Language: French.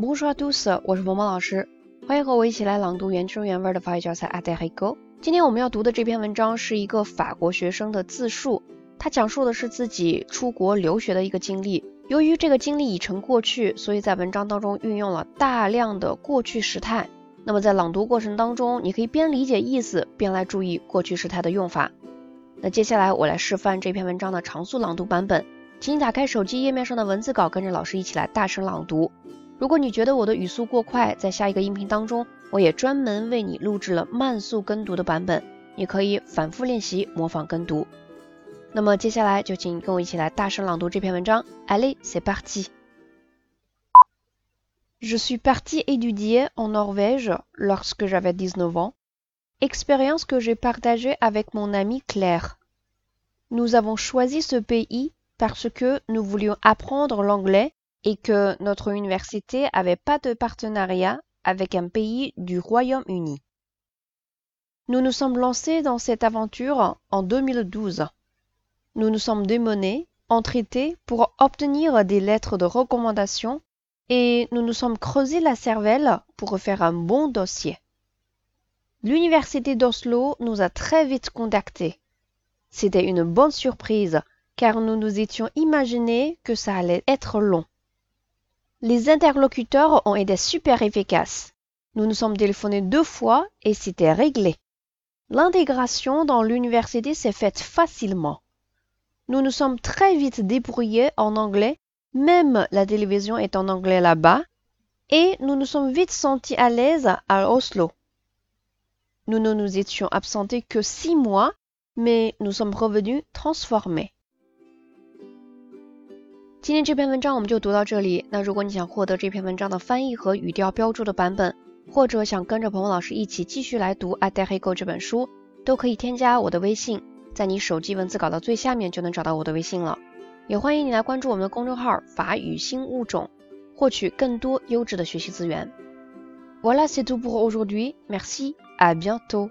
Bonjour tous，我是萌萌老师，欢迎和我一起来朗读原汁原味的法语教材《a d e r i g o 今天我们要读的这篇文章是一个法国学生的自述，他讲述的是自己出国留学的一个经历。由于这个经历已成过去，所以在文章当中运用了大量的过去时态。那么在朗读过程当中，你可以边理解意思，边来注意过去时态的用法。那接下来我来示范这篇文章的常速朗读版本，请你打开手机页面上的文字稿，跟着老师一起来大声朗读。如果你觉得我的语速过快，在下一个音频当中，我也专门为你录制了慢速跟读的版本，你可以反复练习模仿跟读。那么接下来就请跟我一起来大声朗读这篇文章。Allez, c'est parti. Je suis partie étudier en Norvège lorsque j'avais 19 ans, expérience que j'ai partagée avec mon amie Claire. Nous avons choisi ce pays parce que nous voulions apprendre l'anglais et que notre université n'avait pas de partenariat avec un pays du Royaume-Uni. Nous nous sommes lancés dans cette aventure en 2012. Nous nous sommes démenés, entraités pour obtenir des lettres de recommandation et nous nous sommes creusés la cervelle pour faire un bon dossier. L'université d'Oslo nous a très vite contactés. C'était une bonne surprise car nous nous étions imaginé que ça allait être long. Les interlocuteurs ont été super efficaces. Nous nous sommes téléphonés deux fois et c'était réglé. L'intégration dans l'université s'est faite facilement. Nous nous sommes très vite débrouillés en anglais, même la télévision est en anglais là-bas, et nous nous sommes vite sentis à l'aise à Oslo. Nous ne nous étions absentés que six mois, mais nous sommes revenus transformés. 今天这篇文章我们就读到这里。那如果你想获得这篇文章的翻译和语调标注的版本，或者想跟着鹏鹏老师一起继续来读《a d e r i g o 这本书，都可以添加我的微信，在你手机文字稿的最下面就能找到我的微信了。也欢迎你来关注我们的公众号“法语新物种”，获取更多优质的学习资源。Voilà c'est tout pour aujourd'hui. Merci. À bientôt.